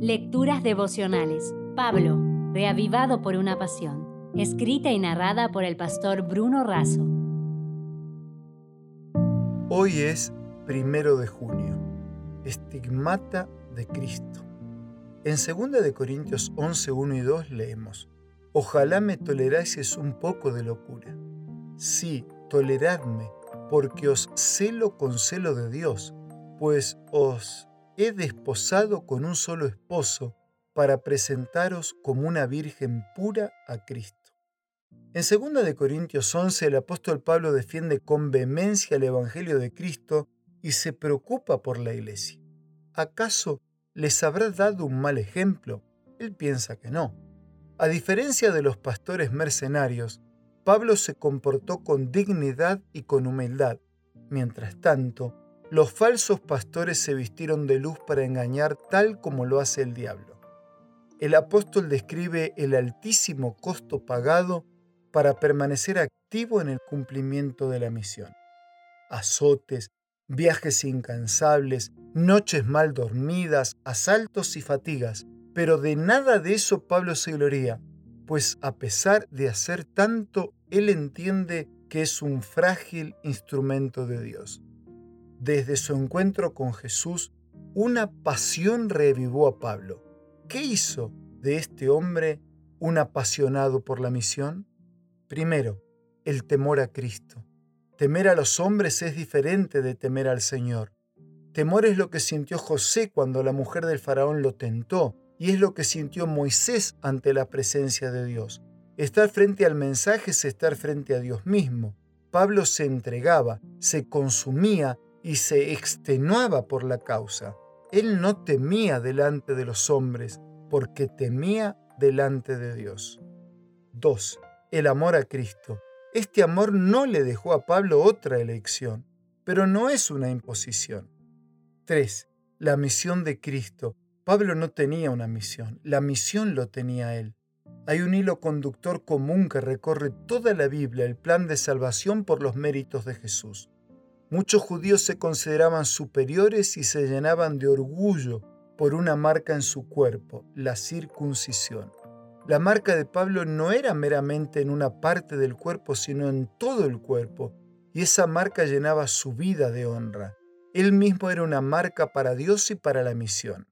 Lecturas devocionales. Pablo, reavivado por una pasión. Escrita y narrada por el pastor Bruno Razo. Hoy es primero de junio. Estigmata de Cristo. En 2 de Corintios 11, 1 y 2 leemos: Ojalá me tolerases un poco de locura. Sí, toleradme, porque os celo con celo de Dios, pues os he desposado con un solo esposo para presentaros como una virgen pura a Cristo. En 2 de Corintios 11 el apóstol Pablo defiende con vehemencia el evangelio de Cristo y se preocupa por la iglesia. ¿Acaso les habrá dado un mal ejemplo? Él piensa que no. A diferencia de los pastores mercenarios, Pablo se comportó con dignidad y con humildad. Mientras tanto, los falsos pastores se vistieron de luz para engañar tal como lo hace el diablo. El apóstol describe el altísimo costo pagado para permanecer activo en el cumplimiento de la misión. Azotes, viajes incansables, noches mal dormidas, asaltos y fatigas, pero de nada de eso Pablo se gloría, pues a pesar de hacer tanto, él entiende que es un frágil instrumento de Dios. Desde su encuentro con Jesús, una pasión revivó a Pablo. ¿Qué hizo de este hombre un apasionado por la misión? Primero, el temor a Cristo. Temer a los hombres es diferente de temer al Señor. Temor es lo que sintió José cuando la mujer del faraón lo tentó y es lo que sintió Moisés ante la presencia de Dios. Estar frente al mensaje es estar frente a Dios mismo. Pablo se entregaba, se consumía y se extenuaba por la causa. Él no temía delante de los hombres, porque temía delante de Dios. 2. El amor a Cristo. Este amor no le dejó a Pablo otra elección, pero no es una imposición. 3. La misión de Cristo. Pablo no tenía una misión, la misión lo tenía él. Hay un hilo conductor común que recorre toda la Biblia, el plan de salvación por los méritos de Jesús. Muchos judíos se consideraban superiores y se llenaban de orgullo por una marca en su cuerpo, la circuncisión. La marca de Pablo no era meramente en una parte del cuerpo, sino en todo el cuerpo, y esa marca llenaba su vida de honra. Él mismo era una marca para Dios y para la misión.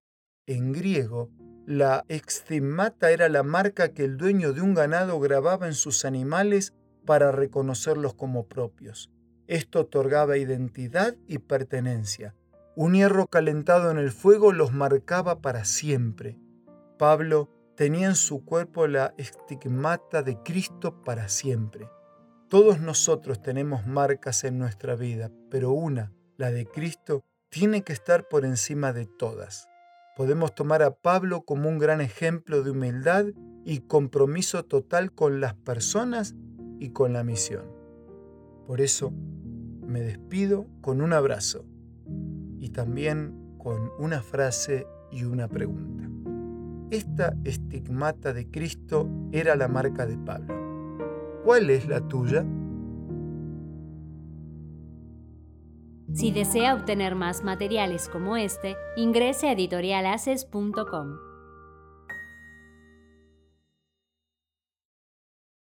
En griego, la extimata era la marca que el dueño de un ganado grababa en sus animales para reconocerlos como propios. Esto otorgaba identidad y pertenencia. Un hierro calentado en el fuego los marcaba para siempre. Pablo tenía en su cuerpo la estigmata de Cristo para siempre. Todos nosotros tenemos marcas en nuestra vida, pero una, la de Cristo, tiene que estar por encima de todas. Podemos tomar a Pablo como un gran ejemplo de humildad y compromiso total con las personas y con la misión. Por eso, me despido con un abrazo y también con una frase y una pregunta. Esta estigmata de Cristo era la marca de Pablo. ¿Cuál es la tuya? Si desea obtener más materiales como este, ingrese a editorialaces.com.